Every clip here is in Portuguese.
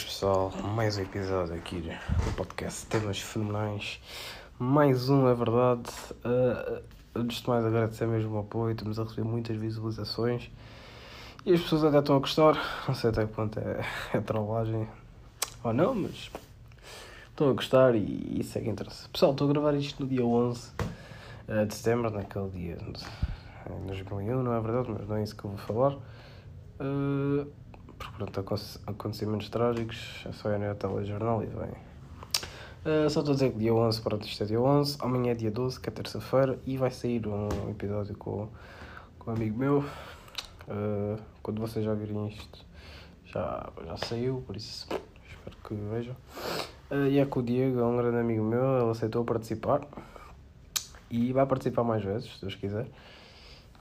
Boas pessoal, mais um episódio aqui do podcast Temas Fenomenais. Mais um, é verdade. Uh, antes de mais, agradecer mesmo o apoio. Estamos a receber muitas visualizações e as pessoas até estão a gostar. Não sei até que ponto é, é trollagem ou não, mas estão a gostar e isso é que interessa. Pessoal, estou a gravar isto no dia 11 uh, de setembro, naquele dia em 2001, não é verdade, mas não é isso que eu vou falar. Uh, pronto, acontecimentos trágicos, é só ir no telejornal e vem. Uh, só estou a dizer que dia 11, pronto, isto é dia 11, amanhã é dia 12, que é terça-feira, e vai sair um episódio com, com um amigo meu. Uh, quando vocês já virem isto, já, já saiu, por isso espero que vejam. Uh, e é com o Diego, é um grande amigo meu, ele aceitou participar e vai participar mais vezes, se Deus quiser.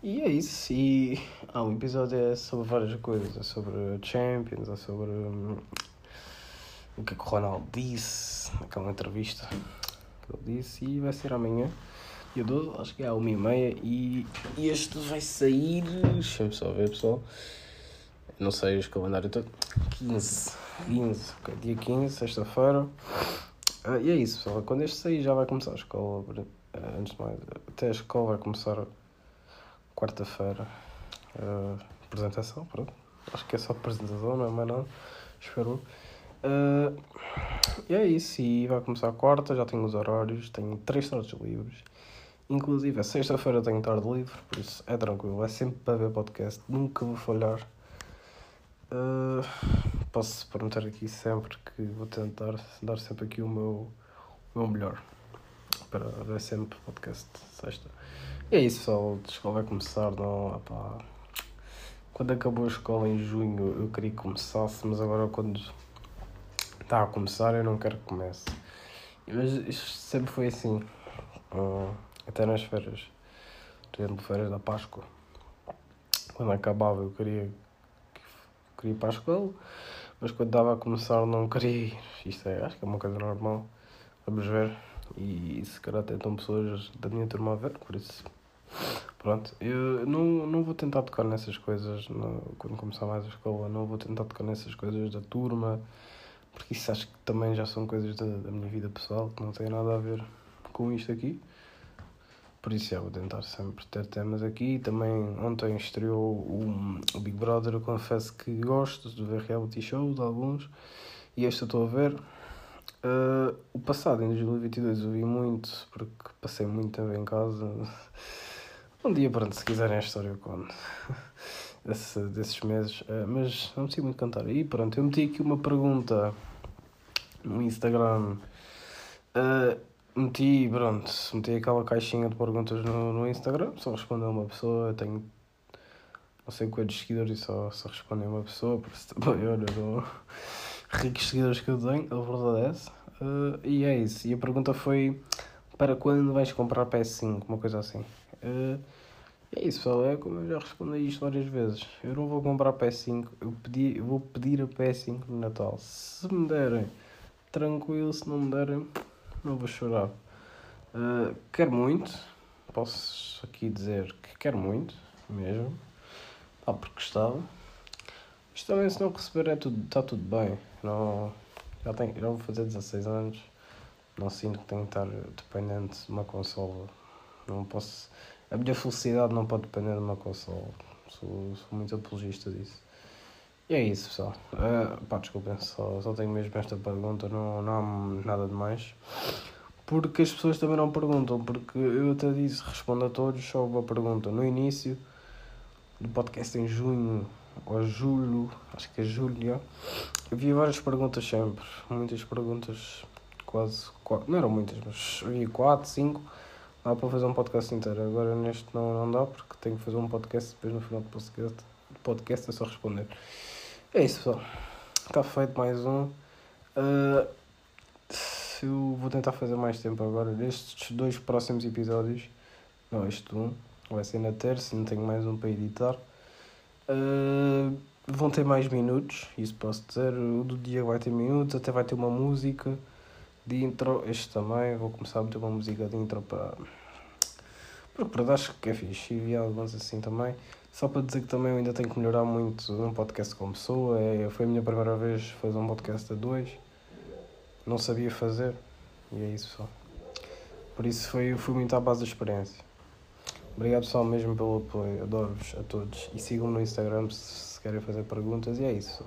E é isso. E ah, o episódio é sobre várias coisas. É sobre Champions, é sobre um, o que, é que o Ronaldo disse naquela entrevista que ele disse. E vai ser amanhã, dia 12, acho que é à 1h30. E, e este vai sair. Deixa-me só ver, pessoal. Não sei os calendários todo. 15. 15, ok. Dia 15, sexta-feira. Uh, e é isso, pessoal. Quando este sair já vai começar a escola. Uh, antes de mais, até a escola vai começar quarta-feira. Uh, apresentação, pronto. Acho que é só apresentação, não é mais nada. Espero. Uh, e é isso. E vai começar a quarta, já tenho os horários, tenho três tardes livres. Inclusive, a sexta-feira tenho tarde livre, por isso é tranquilo. É sempre para ver podcast, nunca vou falhar. Uh, posso prometer aqui sempre que vou tentar dar sempre aqui o meu, o meu melhor para ver sempre podcast sexta. E é isso, pessoal. A escola vai começar, não. Opá. Quando acabou a escola em junho, eu queria que começasse, mas agora quando está a começar, eu não quero que comece. Mas isto sempre foi assim. Uh, até nas férias. Por exemplo, férias da Páscoa. Quando acabava, eu queria, queria ir para a escola, mas quando estava a começar, não queria ir. Isto é, acho que é uma coisa normal. Vamos ver. E se calhar até estão pessoas da minha turma a ver, por isso Pronto, eu não, não vou tentar tocar nessas coisas quando começar mais a escola, não vou tentar tocar nessas coisas da turma, porque isso acho que também já são coisas da, da minha vida pessoal que não têm nada a ver com isto aqui. Por isso, eu vou tentar sempre ter temas aqui. Também ontem estreou o, o Big Brother. Eu confesso que gosto de ver reality shows, alguns, e este eu estou a ver. Uh, o passado, em 2022, eu vi muito, porque passei muito tempo em casa. Um dia, pronto, se quiserem a história eu conto Desse, desses meses. Uh, mas não preciso muito cantar. E pronto, eu meti aqui uma pergunta no Instagram. Uh, meti, pronto, meti aquela caixinha de perguntas no, no Instagram. Só respondeu uma pessoa. Eu tenho não sei quantos seguidores e só, só respondeu uma pessoa. Por isso também, olha, não... ricos seguidores que eu tenho, a verdade é essa. Uh, e é isso. E a pergunta foi: para quando vais comprar PS5? Uma coisa assim. Uh, é isso, pessoal. É como eu já respondi isto várias vezes. Eu não vou comprar PS5. Eu, pedi, eu vou pedir a PS5 no Natal. Se me derem, tranquilo. Se não me derem, não vou chorar. Uh, quero muito. Posso aqui dizer que quero muito, mesmo. Ah, porque gostava. Mas também, se não receber, é tudo, está tudo bem. Não, já, tenho, já vou fazer 16 anos. Não sinto que tenho que estar dependente de uma consola não posso. A minha felicidade não pode depender de uma consola. Sou, sou muito apologista disso. E é isso, pessoal. Uh, pá, desculpem, só, só tenho mesmo esta pergunta, não, não há nada de mais. Porque as pessoas também não perguntam, porque eu até disse, respondo a todos, só uma pergunta. No início do podcast em junho ou julho, acho que é já, havia várias perguntas sempre, muitas perguntas, quase, quase não eram muitas, mas havia quatro, cinco Dá para fazer um podcast inteiro. Agora neste não, não dá porque tenho que fazer um podcast depois no final do podcast, podcast é só responder. É isso pessoal. Está feito mais um. Uh, eu vou tentar fazer mais tempo agora. Estes dois próximos episódios. Não, este um. Vai ser na terça, não tenho mais um para editar. Uh, vão ter mais minutos, isso posso dizer. O do dia vai ter minutos, até vai ter uma música de intro. Este também, vou começar a meter uma música de intro para, Porque por acho que é fixe e alguns assim também. Só para dizer que também eu ainda tenho que melhorar muito num podcast como pessoa. É, foi a minha primeira vez fazer um podcast a dois. Não sabia fazer. E é isso só. Por isso foi, fui muito à base da experiência. Obrigado pessoal mesmo pelo apoio. Adoro-vos a todos. E sigam-me no Instagram se, querem fazer perguntas. E é isso.